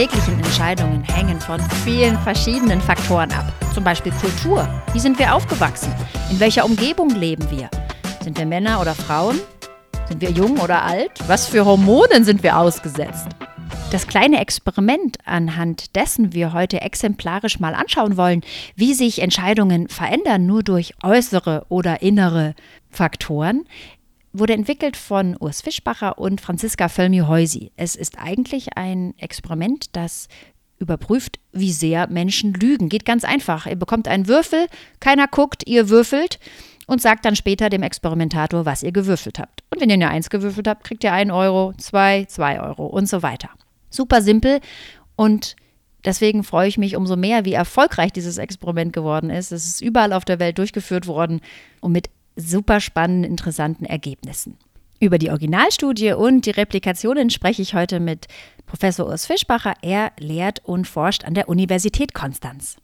täglichen Entscheidungen hängen von vielen verschiedenen Faktoren ab. Zum Beispiel Kultur. Wie sind wir aufgewachsen? In welcher Umgebung leben wir? Sind wir Männer oder Frauen? Sind wir jung oder alt? Was für Hormonen sind wir ausgesetzt? Das kleine Experiment, anhand dessen wir heute exemplarisch mal anschauen wollen, wie sich Entscheidungen verändern nur durch äußere oder innere Faktoren, wurde entwickelt von Urs Fischbacher und Franziska Völmi-Heusi. Es ist eigentlich ein Experiment, das überprüft, wie sehr Menschen lügen. Geht ganz einfach. Ihr bekommt einen Würfel, keiner guckt, ihr würfelt und sagt dann später dem Experimentator, was ihr gewürfelt habt. Und wenn ihr eine Eins gewürfelt habt, kriegt ihr einen Euro, zwei, zwei Euro und so weiter. Super simpel und deswegen freue ich mich umso mehr, wie erfolgreich dieses Experiment geworden ist. Es ist überall auf der Welt durchgeführt worden und mit super spannenden, interessanten Ergebnissen. Über die Originalstudie und die Replikationen spreche ich heute mit Professor Urs Fischbacher. Er lehrt und forscht an der Universität Konstanz.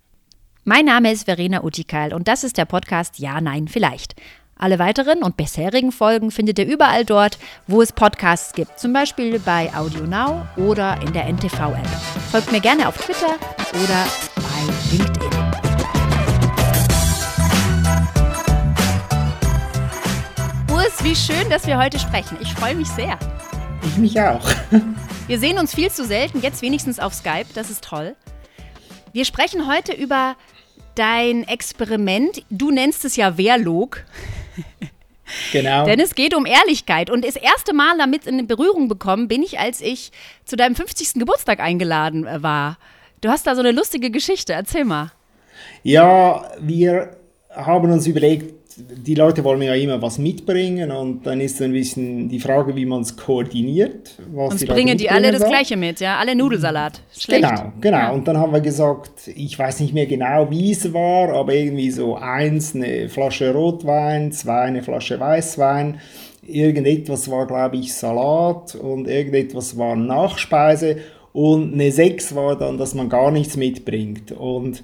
Mein Name ist Verena Utikail und das ist der Podcast Ja, Nein, Vielleicht. Alle weiteren und bisherigen Folgen findet ihr überall dort, wo es Podcasts gibt, zum Beispiel bei AudioNow oder in der NTV-App. Folgt mir gerne auf Twitter oder Urs, wie schön, dass wir heute sprechen. Ich freue mich sehr. Ich mich auch. Wir sehen uns viel zu selten, jetzt wenigstens auf Skype, das ist toll. Wir sprechen heute über dein Experiment. Du nennst es ja Wehrlog. Genau. Denn es geht um Ehrlichkeit. Und das erste Mal damit in Berührung bekommen bin ich, als ich zu deinem 50. Geburtstag eingeladen äh, war. Du hast da so eine lustige Geschichte. Erzähl mal. Ja, wir haben uns überlegt, die Leute wollen ja immer was mitbringen und dann ist ein bisschen die Frage, wie man es koordiniert. Was und bringen die alle das soll. Gleiche mit, ja? Alle Nudelsalat. Schlecht. Genau, genau. Ja. Und dann haben wir gesagt, ich weiß nicht mehr genau, wie es war, aber irgendwie so eins eine Flasche Rotwein, zwei eine Flasche Weißwein, irgendetwas war, glaube ich, Salat und irgendetwas war Nachspeise und eine sechs war dann, dass man gar nichts mitbringt. Und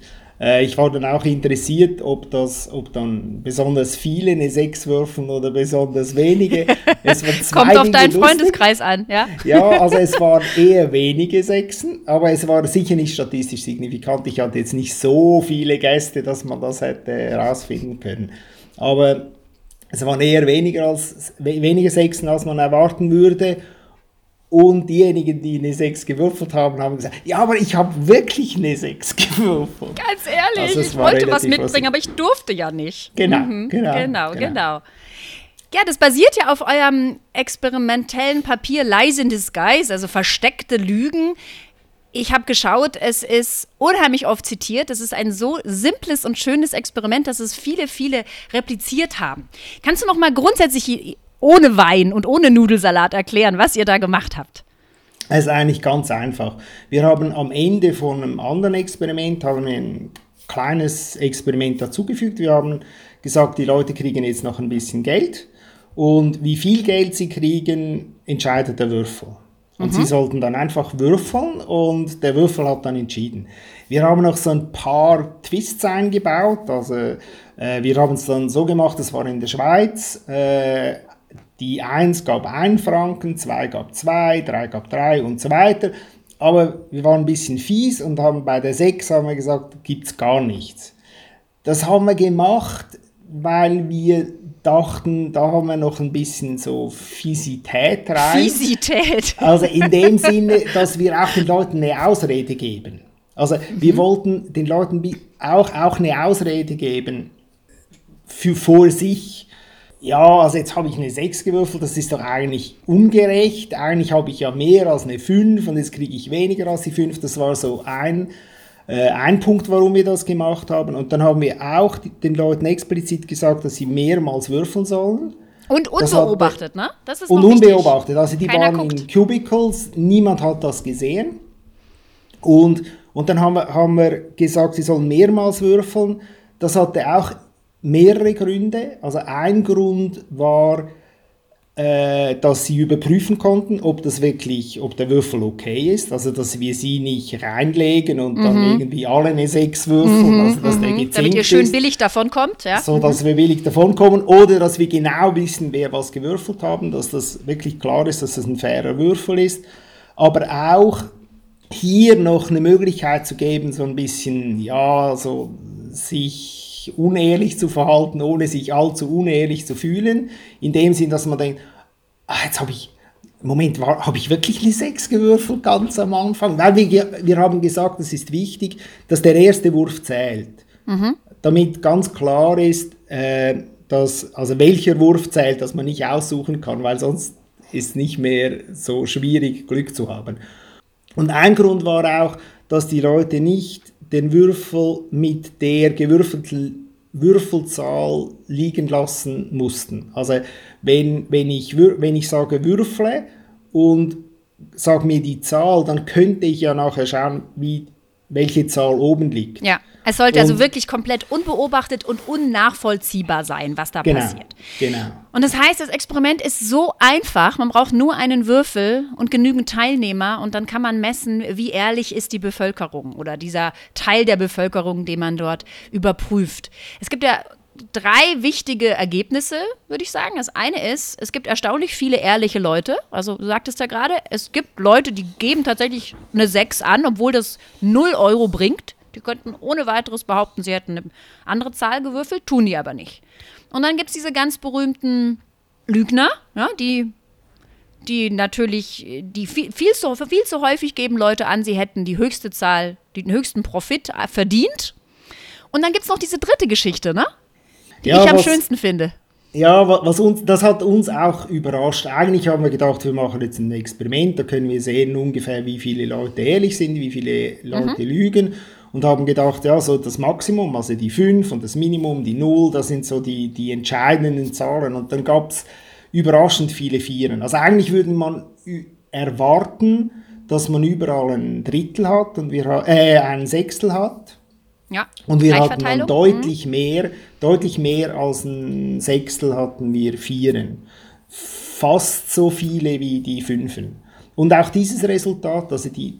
ich war dann auch interessiert, ob das, ob dann besonders viele eine 6 würfen oder besonders wenige. Es Kommt auf deinen lustig. Freundeskreis an, ja? Ja, also es waren eher wenige Sechsen, aber es war sicher nicht statistisch signifikant. Ich hatte jetzt nicht so viele Gäste, dass man das hätte herausfinden können. Aber es waren eher weniger, als, weniger Sechsen, als man erwarten würde. Und diejenigen, die eine 6 gewürfelt haben, haben gesagt, ja, aber ich habe wirklich eine 6 gewürfelt. Ganz ehrlich, also ich wollte was mitbringen, aber ich durfte ja nicht. Genau, mhm, genau, genau, genau, genau. Ja, das basiert ja auf eurem experimentellen Papier Lies in Disguise, also versteckte Lügen. Ich habe geschaut, es ist unheimlich oft zitiert. Es ist ein so simples und schönes Experiment, dass es viele, viele repliziert haben. Kannst du noch mal grundsätzlich ohne Wein und ohne Nudelsalat erklären, was ihr da gemacht habt? Es ist eigentlich ganz einfach. Wir haben am Ende von einem anderen Experiment haben wir ein kleines Experiment dazugefügt. Wir haben gesagt, die Leute kriegen jetzt noch ein bisschen Geld und wie viel Geld sie kriegen, entscheidet der Würfel. Und mhm. sie sollten dann einfach würfeln und der Würfel hat dann entschieden. Wir haben noch so ein paar Twists eingebaut. Also äh, wir haben es dann so gemacht, das war in der Schweiz. Äh, die 1 gab 1 Franken, 2 gab 2, 3 gab 3 und so weiter. Aber wir waren ein bisschen fies und haben bei der 6 haben wir gesagt, gibt es gar nichts. Das haben wir gemacht, weil wir dachten, da haben wir noch ein bisschen so Fiesität rein. Fiesität. Also in dem Sinne, dass wir auch den Leuten eine Ausrede geben. Also wir mhm. wollten den Leuten auch, auch eine Ausrede geben für vor sich ja, also jetzt habe ich eine 6 gewürfelt, das ist doch eigentlich ungerecht. Eigentlich habe ich ja mehr als eine 5 und jetzt kriege ich weniger als die 5. Das war so ein, äh, ein Punkt, warum wir das gemacht haben. Und dann haben wir auch den Leuten explizit gesagt, dass sie mehrmals würfeln sollen. Und unbeobachtet, hat, ne? Das ist und unbeobachtet. Also die Keiner waren guckt. in Cubicles, niemand hat das gesehen. Und, und dann haben wir, haben wir gesagt, sie sollen mehrmals würfeln. Das hatte auch mehrere Gründe. Also ein Grund war, äh, dass sie überprüfen konnten, ob das wirklich, ob der Würfel okay ist. Also dass wir sie nicht reinlegen und mhm. dann irgendwie alle eine 6 würfeln, mhm, also dass der mhm. Damit ihr schön billig davon kommt, ja. So dass mhm. wir billig davon kommen oder dass wir genau wissen, wer was gewürfelt haben, dass das wirklich klar ist, dass das ein fairer Würfel ist. Aber auch hier noch eine Möglichkeit zu geben, so ein bisschen, ja, so sich unehrlich zu verhalten, ohne sich allzu unehrlich zu fühlen, in dem Sinn, dass man denkt, ah, jetzt habe ich, Moment, habe ich wirklich eine 6 gewürfelt ganz am Anfang? Weil wir, wir haben gesagt, es ist wichtig, dass der erste Wurf zählt. Mhm. Damit ganz klar ist, äh, dass, also welcher Wurf zählt, dass man nicht aussuchen kann, weil sonst ist nicht mehr so schwierig, Glück zu haben. Und ein Grund war auch, dass die Leute nicht den Würfel mit der gewürfelten Würfelzahl liegen lassen mussten. Also wenn, wenn, ich, wenn ich sage Würfle und sage mir die Zahl, dann könnte ich ja nachher schauen, wie, welche Zahl oben liegt. Ja. Es sollte also wirklich komplett unbeobachtet und unnachvollziehbar sein, was da genau, passiert. Genau. Und das heißt, das Experiment ist so einfach. Man braucht nur einen Würfel und genügend Teilnehmer und dann kann man messen, wie ehrlich ist die Bevölkerung oder dieser Teil der Bevölkerung, den man dort überprüft. Es gibt ja drei wichtige Ergebnisse, würde ich sagen. Das eine ist, es gibt erstaunlich viele ehrliche Leute. Also, du sagtest ja gerade, es gibt Leute, die geben tatsächlich eine 6 an, obwohl das 0 Euro bringt. Die könnten ohne weiteres behaupten, sie hätten eine andere Zahl gewürfelt, tun die aber nicht. Und dann gibt es diese ganz berühmten Lügner, ja, die, die natürlich, die viel, viel, zu, viel zu häufig geben Leute an, sie hätten die höchste Zahl, den höchsten Profit äh, verdient. Und dann gibt es noch diese dritte Geschichte, ne? Die ja, ich am schönsten finde. Ja, was uns, das hat uns auch überrascht. Eigentlich haben wir gedacht, wir machen jetzt ein Experiment, da können wir sehen ungefähr, wie viele Leute ehrlich sind, wie viele Leute mhm. lügen und haben gedacht, ja, so das Maximum, also die 5 und das Minimum, die 0, das sind so die, die entscheidenden Zahlen. Und dann gab es überraschend viele Vieren. Also eigentlich würde man erwarten, dass man überall ein Drittel hat und wir äh, ein Sechstel hat. Ja, und wir hatten dann deutlich mhm. mehr, deutlich mehr als ein Sechstel hatten wir Vieren. Fast so viele wie die Fünfen. Und auch dieses Resultat, also die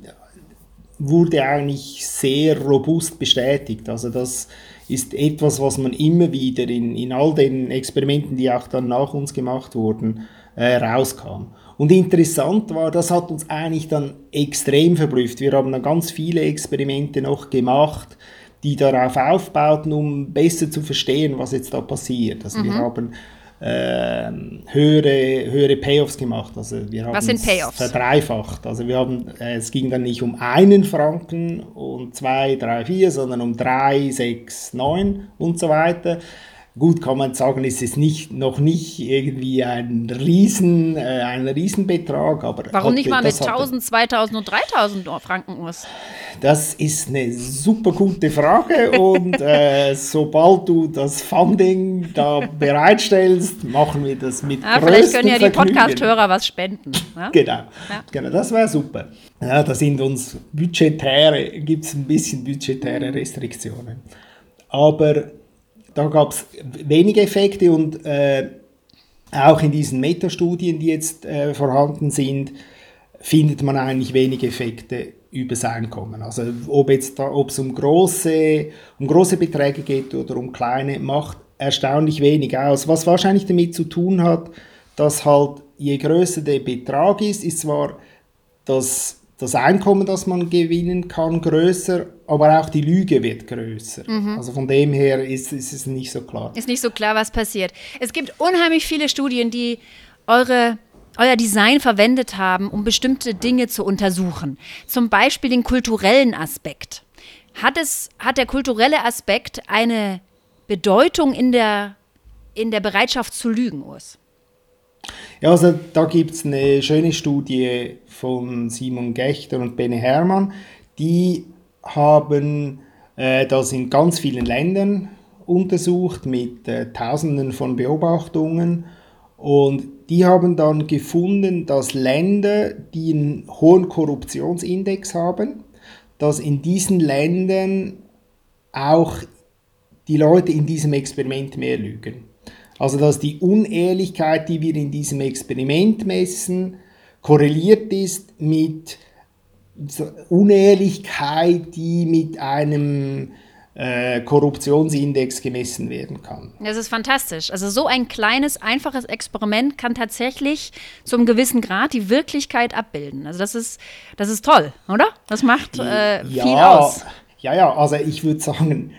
wurde eigentlich sehr robust bestätigt. Also das ist etwas, was man immer wieder in, in all den Experimenten, die auch dann nach uns gemacht wurden, äh, rauskam. Und interessant war, das hat uns eigentlich dann extrem verblüfft. Wir haben dann ganz viele Experimente noch gemacht, die darauf aufbauten, um besser zu verstehen, was jetzt da passiert. Also mhm. wir haben äh, höhere, höhere Payoffs gemacht. Also wir haben Was sind Payoffs? verdreifacht. Also wir haben, äh, es ging dann nicht um einen Franken und zwei, drei, vier, sondern um drei, sechs, neun und so weiter. Gut, kann man sagen, ist es nicht, noch nicht irgendwie ein, Riesen, äh, ein Riesenbetrag. Aber Warum nicht mal mit 1000, 2000 und 3000 Franken aus? Das ist eine super gute Frage und äh, sobald du das Funding da bereitstellst, machen wir das mit ja, Vielleicht können ja die Podcast-Hörer was spenden. Ne? Genau, ja. genau, das wäre super. Ja, da sind uns budgetäre, gibt es ein bisschen budgetäre Restriktionen. Aber da gab es wenige Effekte und äh, auch in diesen Metastudien, die jetzt äh, vorhanden sind, findet man eigentlich wenige Effekte übers Einkommen. Also ob ob es um große, um große Beträge geht oder um kleine, macht erstaunlich wenig aus. Was wahrscheinlich damit zu tun hat, dass halt je größer der Betrag ist, ist zwar das das Einkommen, das man gewinnen kann, größer, aber auch die Lüge wird größer. Mhm. Also von dem her ist, ist es nicht so klar. Ist nicht so klar, was passiert. Es gibt unheimlich viele Studien, die eure euer Design verwendet haben, um bestimmte Dinge zu untersuchen. Zum Beispiel den kulturellen Aspekt. Hat, es, hat der kulturelle Aspekt eine Bedeutung in der, in der Bereitschaft zu lügen, Urs? Ja, also da gibt es eine schöne Studie von Simon Gechter und Bene Hermann. Die haben äh, das in ganz vielen Ländern untersucht mit äh, Tausenden von Beobachtungen und die haben dann gefunden, dass Länder, die einen hohen Korruptionsindex haben, dass in diesen Ländern auch die Leute in diesem Experiment mehr lügen. Also dass die Unehrlichkeit, die wir in diesem Experiment messen, korreliert ist mit Unehrlichkeit, die mit einem äh, Korruptionsindex gemessen werden kann. Das ist fantastisch. Also so ein kleines, einfaches Experiment kann tatsächlich zu einem gewissen Grad die Wirklichkeit abbilden. Also das ist, das ist toll, oder? Das macht äh, ja, viel aus. Ja, ja, also ich würde sagen,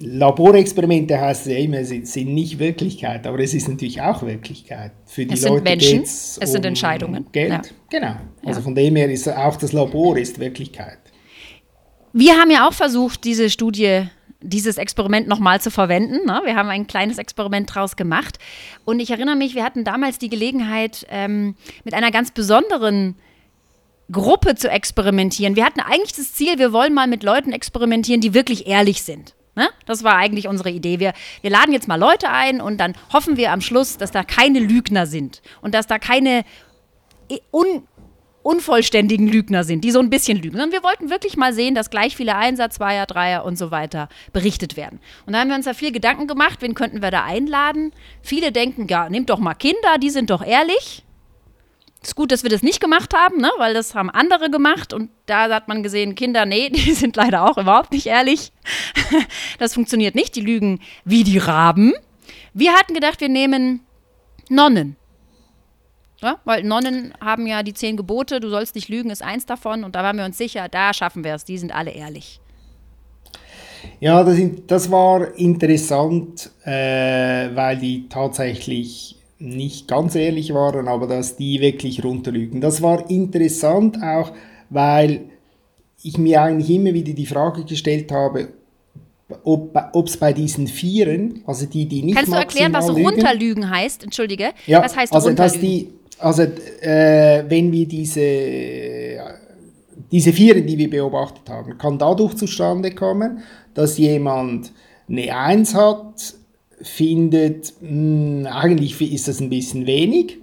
Laborexperimente heißt ja immer, sie sind nicht Wirklichkeit, aber es ist natürlich auch Wirklichkeit. Für die es sind Leute Menschen, es um sind Entscheidungen. Geld, ja. genau. Also ja. von dem her ist auch das Labor ist Wirklichkeit. Wir haben ja auch versucht, diese Studie dieses Experiment nochmal zu verwenden. Ne? Wir haben ein kleines Experiment draus gemacht. Und ich erinnere mich, wir hatten damals die Gelegenheit, ähm, mit einer ganz besonderen Gruppe zu experimentieren. Wir hatten eigentlich das Ziel, wir wollen mal mit Leuten experimentieren, die wirklich ehrlich sind. Ne? Das war eigentlich unsere Idee. Wir, wir laden jetzt mal Leute ein und dann hoffen wir am Schluss, dass da keine Lügner sind und dass da keine un unvollständigen Lügner sind, die so ein bisschen lügen. Und wir wollten wirklich mal sehen, dass gleich viele Einsatz, Zweier, Dreier und so weiter berichtet werden. Und da haben wir uns da viel Gedanken gemacht, wen könnten wir da einladen. Viele denken, ja, nehmt doch mal Kinder, die sind doch ehrlich. Ist gut, dass wir das nicht gemacht haben, ne? weil das haben andere gemacht und da hat man gesehen, Kinder, nee, die sind leider auch überhaupt nicht ehrlich. das funktioniert nicht, die lügen wie die Raben. Wir hatten gedacht, wir nehmen Nonnen. Ja, weil Nonnen haben ja die zehn Gebote, du sollst nicht lügen, ist eins davon. Und da waren wir uns sicher, da schaffen wir es, die sind alle ehrlich. Ja, das, das war interessant, äh, weil die tatsächlich nicht ganz ehrlich waren, aber dass die wirklich runterlügen. Das war interessant auch, weil ich mir eigentlich immer wieder die Frage gestellt habe, ob es bei diesen Vieren, also die, die nicht Kannst du erklären, was lügen, runterlügen heißt? Entschuldige. Ja, was heißt also, runterlügen? Dass die, also äh, wenn wir diese, diese Vieren, die wir beobachtet haben, kann dadurch zustande kommen, dass jemand eine Eins hat, findet, mh, hm, eigentlich ist das ein bisschen wenig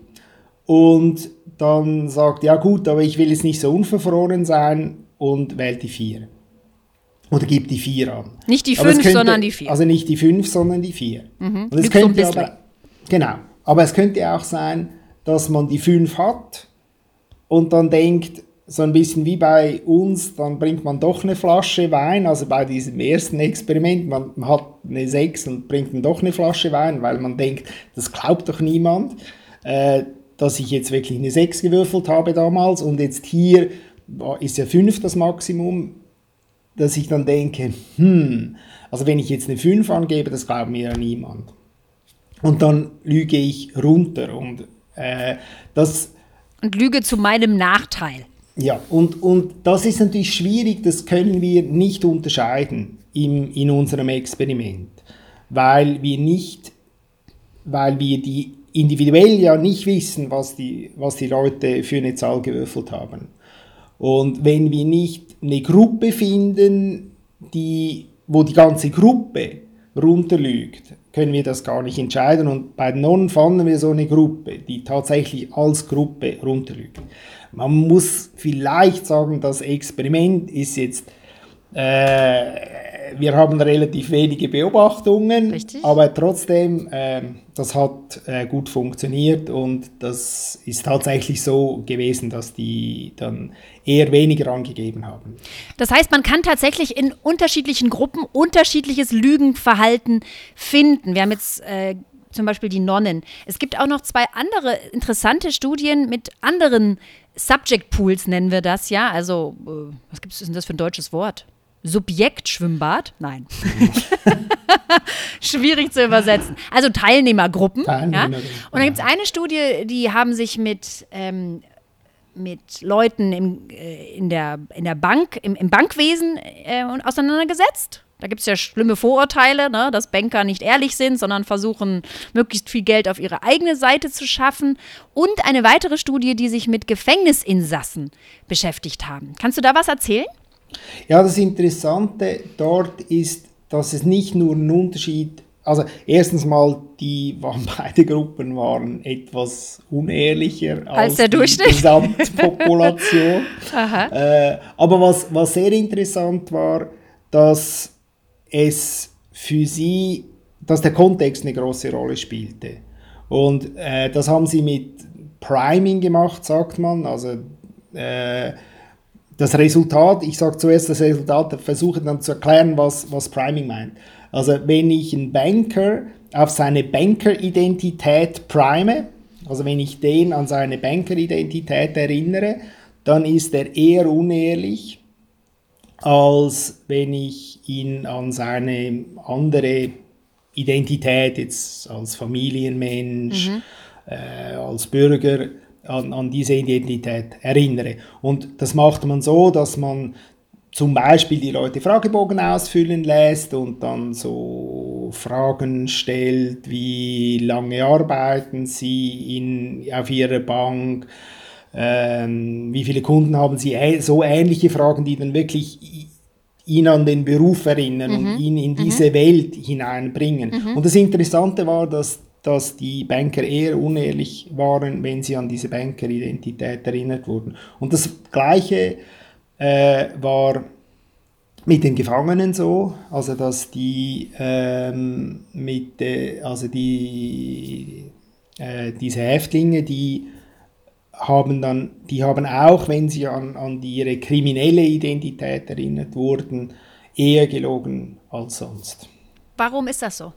und dann sagt, ja gut, aber ich will jetzt nicht so unverfroren sein und wählt die Vier. Oder gibt die Vier an. Nicht die fünf, sondern die vier. Also nicht die fünf, sondern die vier. Mhm. Und es könnte so aber, genau. Aber es könnte auch sein, dass man die fünf hat und dann denkt, so ein bisschen wie bei uns, dann bringt man doch eine Flasche Wein, also bei diesem ersten Experiment, man, hat eine sechs und bringt dann doch eine Flasche Wein, weil man denkt, das glaubt doch niemand, äh, dass ich jetzt wirklich eine sechs gewürfelt habe damals und jetzt hier ist ja fünf das Maximum, dass ich dann denke, hm, also wenn ich jetzt eine fünf angebe, das glaubt mir ja niemand. Und dann lüge ich runter und äh, das... Und lüge zu meinem Nachteil. Ja, und, und das ist natürlich schwierig, das können wir nicht unterscheiden im, in unserem Experiment, weil wir nicht, weil wir die individuell ja nicht wissen, was die, was die Leute für eine Zahl gewürfelt haben. Und wenn wir nicht eine Gruppe finden, die, wo die ganze Gruppe runterlügt, können wir das gar nicht entscheiden. Und bei den Nonnen fanden wir so eine Gruppe, die tatsächlich als Gruppe runterlügt. Man muss vielleicht sagen, das Experiment ist jetzt, äh, wir haben relativ wenige Beobachtungen, Richtig. aber trotzdem, äh, das hat äh, gut funktioniert und das ist tatsächlich so gewesen, dass die dann eher weniger angegeben haben. Das heißt, man kann tatsächlich in unterschiedlichen Gruppen unterschiedliches Lügenverhalten finden. Wir haben jetzt äh, zum Beispiel die Nonnen. Es gibt auch noch zwei andere interessante Studien mit anderen Subject Pools nennen wir das ja. Also, äh, was gibt es denn das für ein deutsches Wort? Subjektschwimmbad? Nein. Schwierig zu übersetzen. Also Teilnehmergruppen. Teilnehmergruppen ja? Und dann gibt es eine Studie, die haben sich mit, ähm, mit Leuten im, äh, in, der, in der Bank, im, im Bankwesen äh, auseinandergesetzt. Da gibt es ja schlimme Vorurteile, ne, dass Banker nicht ehrlich sind, sondern versuchen, möglichst viel Geld auf ihre eigene Seite zu schaffen. Und eine weitere Studie, die sich mit Gefängnisinsassen beschäftigt haben. Kannst du da was erzählen? Ja, das Interessante dort ist, dass es nicht nur ein Unterschied also erstens mal, die waren, beide Gruppen waren etwas unehrlicher als, als der Durchschnitt. die Gesamtpopulation. äh, aber was, was sehr interessant war, dass es für sie, dass der Kontext eine große Rolle spielte. Und äh, das haben sie mit Priming gemacht, sagt man. Also äh, das Resultat, ich sage zuerst das Resultat, versuche dann zu erklären, was, was Priming meint. Also wenn ich einen Banker auf seine Banker-Identität prime, also wenn ich den an seine Banker-Identität erinnere, dann ist er eher unehrlich, als wenn ich ihn an seine andere Identität, jetzt als Familienmensch, mhm. äh, als Bürger, an, an diese Identität erinnere. Und das macht man so, dass man zum Beispiel die Leute Fragebogen ausfüllen lässt und dann so Fragen stellt, wie lange arbeiten sie in, auf ihrer Bank, ähm, wie viele Kunden haben sie, so ähnliche Fragen, die dann wirklich ihn an den Beruf erinnern mhm. und ihn in mhm. diese mhm. Welt hineinbringen. Mhm. Und das Interessante war, dass, dass die Banker eher unehrlich waren, wenn sie an diese Banker-Identität erinnert wurden. Und das Gleiche äh, war mit den Gefangenen so, also dass die ähm, mit, äh, also die, äh, diese Häftlinge, die haben dann, die haben auch, wenn sie an, an ihre kriminelle Identität erinnert wurden, eher gelogen als sonst. Warum ist das so?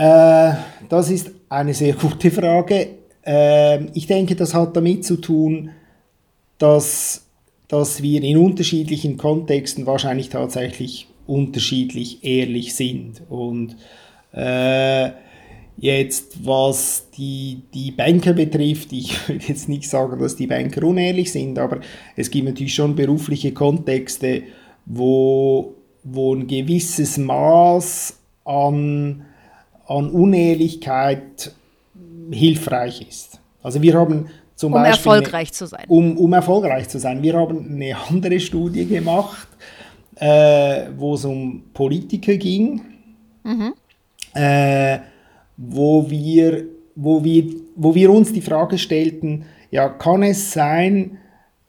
Äh, das ist eine sehr gute Frage. Äh, ich denke, das hat damit zu tun, dass, dass wir in unterschiedlichen Kontexten wahrscheinlich tatsächlich unterschiedlich ehrlich sind. Und äh, Jetzt, was die, die Banker betrifft, ich würde jetzt nicht sagen, dass die Banker unehrlich sind, aber es gibt natürlich schon berufliche Kontexte, wo, wo ein gewisses Maß an, an Unehrlichkeit hilfreich ist. Also wir haben zum um Beispiel erfolgreich eine, zu sein. Um, um erfolgreich zu sein. Wir haben eine andere Studie gemacht, äh, wo es um Politiker ging. Mhm. Äh, wo wir, wo, wir, wo wir uns die Frage stellten, ja, kann es sein,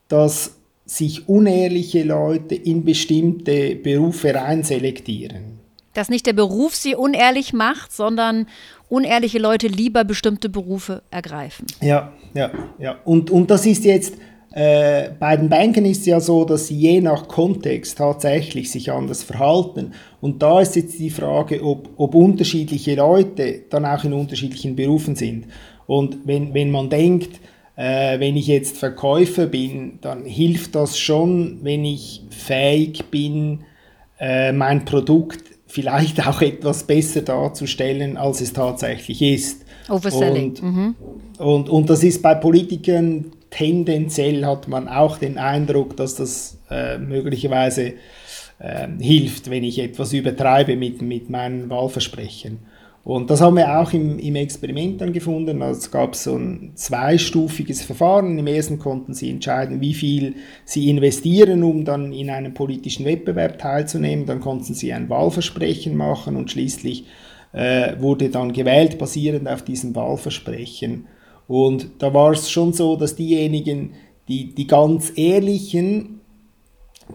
dass sich unehrliche Leute in bestimmte Berufe reinselektieren? Dass nicht der Beruf sie unehrlich macht, sondern unehrliche Leute lieber bestimmte Berufe ergreifen. Ja, ja, ja. Und, und das ist jetzt äh, bei den Banken ist ja so, dass sie je nach Kontext tatsächlich sich anders verhalten. Und da ist jetzt die Frage, ob, ob unterschiedliche Leute dann auch in unterschiedlichen Berufen sind. Und wenn, wenn man denkt, äh, wenn ich jetzt Verkäufer bin, dann hilft das schon, wenn ich fähig bin, äh, mein Produkt vielleicht auch etwas besser darzustellen, als es tatsächlich ist. Overselling. Und, mhm. und, und das ist bei Politikern tendenziell hat man auch den Eindruck, dass das äh, möglicherweise äh, hilft, wenn ich etwas übertreibe mit, mit meinen Wahlversprechen. Und das haben wir auch im, im Experiment dann gefunden. Also es gab so ein zweistufiges Verfahren. Im ersten konnten sie entscheiden, wie viel sie investieren, um dann in einem politischen Wettbewerb teilzunehmen. Dann konnten sie ein Wahlversprechen machen und schließlich äh, wurde dann gewählt, basierend auf diesem Wahlversprechen. Und da war es schon so, dass diejenigen, die, die ganz ehrlichen,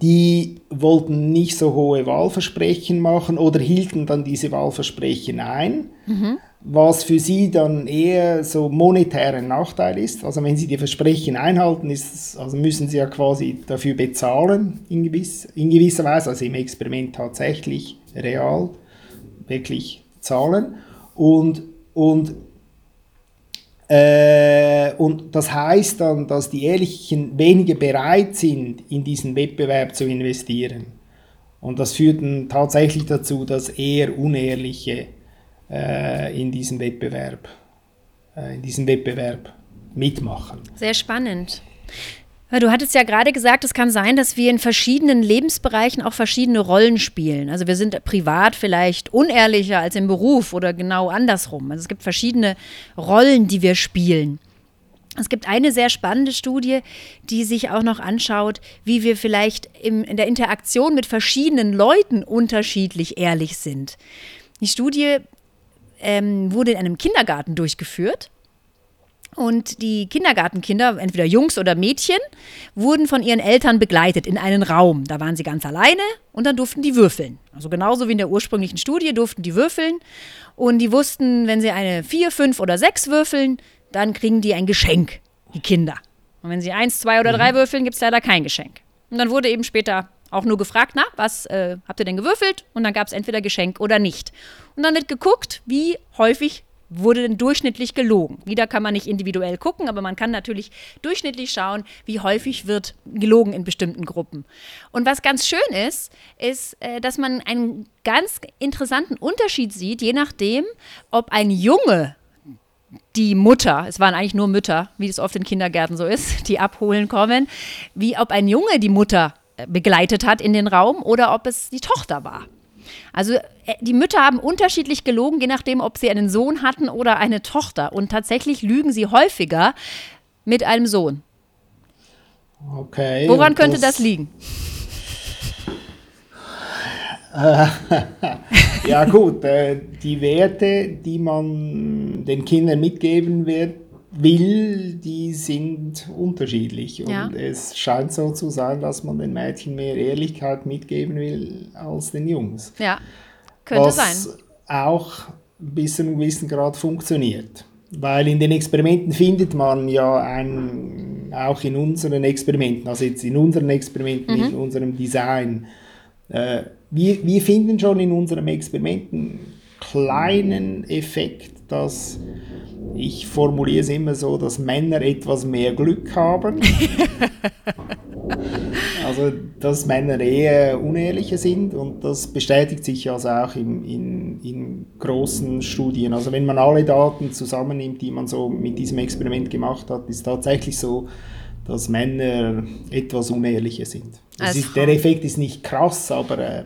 die wollten nicht so hohe Wahlversprechen machen oder hielten dann diese Wahlversprechen ein, mhm. was für sie dann eher so monetären Nachteil ist. Also wenn sie die Versprechen einhalten, ist, also müssen sie ja quasi dafür bezahlen in, gewiss, in gewisser Weise, also im Experiment tatsächlich real wirklich zahlen. Und, und äh, und das heißt dann, dass die Ehrlichen weniger bereit sind, in diesen Wettbewerb zu investieren. Und das führt dann tatsächlich dazu, dass eher Unehrliche äh, in diesem Wettbewerb, äh, in diesem Wettbewerb mitmachen. Sehr spannend. Du hattest ja gerade gesagt, es kann sein, dass wir in verschiedenen Lebensbereichen auch verschiedene Rollen spielen. Also wir sind privat vielleicht unehrlicher als im Beruf oder genau andersrum. Also es gibt verschiedene Rollen, die wir spielen. Es gibt eine sehr spannende Studie, die sich auch noch anschaut, wie wir vielleicht im, in der Interaktion mit verschiedenen Leuten unterschiedlich ehrlich sind. Die Studie ähm, wurde in einem Kindergarten durchgeführt und die Kindergartenkinder, entweder Jungs oder Mädchen, wurden von ihren Eltern begleitet in einen Raum. Da waren sie ganz alleine und dann durften die würfeln. Also genauso wie in der ursprünglichen Studie durften die würfeln. Und die wussten, wenn sie eine 4, 5 oder 6 würfeln, dann kriegen die ein Geschenk, die Kinder. Und wenn Sie eins, zwei oder drei Mhm. würfeln, gibt es leider kein Geschenk. Und dann wurde eben später auch nur gefragt, na, was äh, habt ihr denn gewürfelt? Und dann gab es entweder Geschenk oder nicht. Und dann wird geguckt, wie häufig wurde denn durchschnittlich gelogen. Wieder kann man nicht individuell gucken, aber man kann natürlich durchschnittlich schauen, wie häufig wird gelogen in bestimmten Gruppen. Und was ganz schön ist, ist, äh, dass man einen ganz interessanten Unterschied sieht, je nachdem, ob ein Junge die Mutter, es waren eigentlich nur Mütter, wie es oft in Kindergärten so ist, die abholen kommen, wie ob ein Junge die Mutter äh, begleitet hat in den Raum oder ob es die Tochter war. Also äh, die Mütter haben unterschiedlich gelogen, je nachdem, ob sie einen Sohn hatten oder eine Tochter. Und tatsächlich lügen sie häufiger mit einem Sohn. Okay. Woran könnte das liegen? Ja gut, äh, die Werte, die man den Kindern mitgeben wird, will, die sind unterschiedlich. Und Ja. es scheint so zu sein, dass man den Mädchen mehr Ehrlichkeit mitgeben will als den Jungs. Ja, könnte was sein. auch bis zu einem gewissen Grad funktioniert. Weil in den Experimenten findet man ja ein, auch in unseren Experimenten, also jetzt in unseren Experimenten, in Mhm. unserem Design, äh, wir, wir finden schon in unserem Experimenten kleinen Effekt, dass ich formuliere es immer so, dass Männer etwas mehr Glück haben. Also, dass Männer eher unehrlicher sind und das bestätigt sich also auch in, in, in großen Studien. Also, wenn man alle Daten zusammennimmt, die man so mit diesem Experiment gemacht hat, ist tatsächlich so, dass Männer etwas unehrlicher sind. Das Als ist, der. Effekt ist nicht krass, aber äh,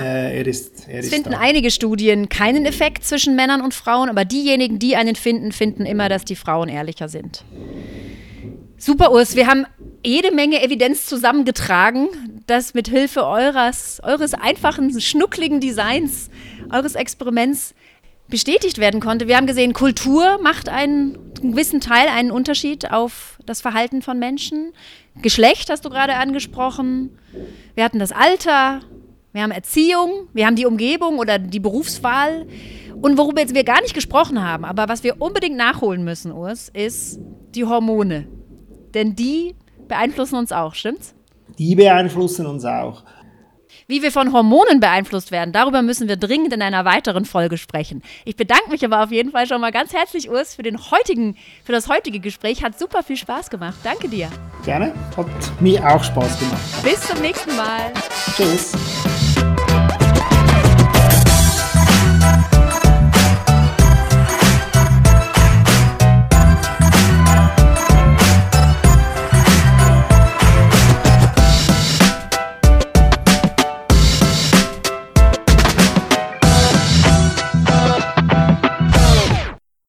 äh, er ist, er Es ist finden da. einige Studien keinen Effekt zwischen Männern und Frauen, aber diejenigen, die einen finden, finden immer, dass die Frauen ehrlicher sind. Super, Urs. Wir haben jede Menge Evidenz zusammengetragen, das mit Hilfe eures, eures einfachen, schnuckligen Designs, eures Experiments bestätigt werden konnte. Wir haben gesehen, Kultur macht einen gewissen Teil einen Unterschied auf das Verhalten von Menschen. Geschlecht hast du gerade angesprochen. Wir hatten das Alter, wir haben Erziehung, wir haben die Umgebung oder die Berufswahl. Und worüber jetzt wir gar nicht gesprochen haben, aber was wir unbedingt nachholen müssen, Urs, ist die Hormone. Denn die beeinflussen uns auch, stimmt's? Die beeinflussen uns auch. Wie wir von Hormonen beeinflusst werden, darüber müssen wir dringend in einer weiteren Folge sprechen. Ich bedanke mich aber auf jeden Fall schon mal ganz herzlich, Urs, für, den heutigen, für das heutige Gespräch. Hat super viel Spaß gemacht. Danke dir. Gerne. Hat mir auch Spaß gemacht. Bis zum nächsten Mal. Tschüss.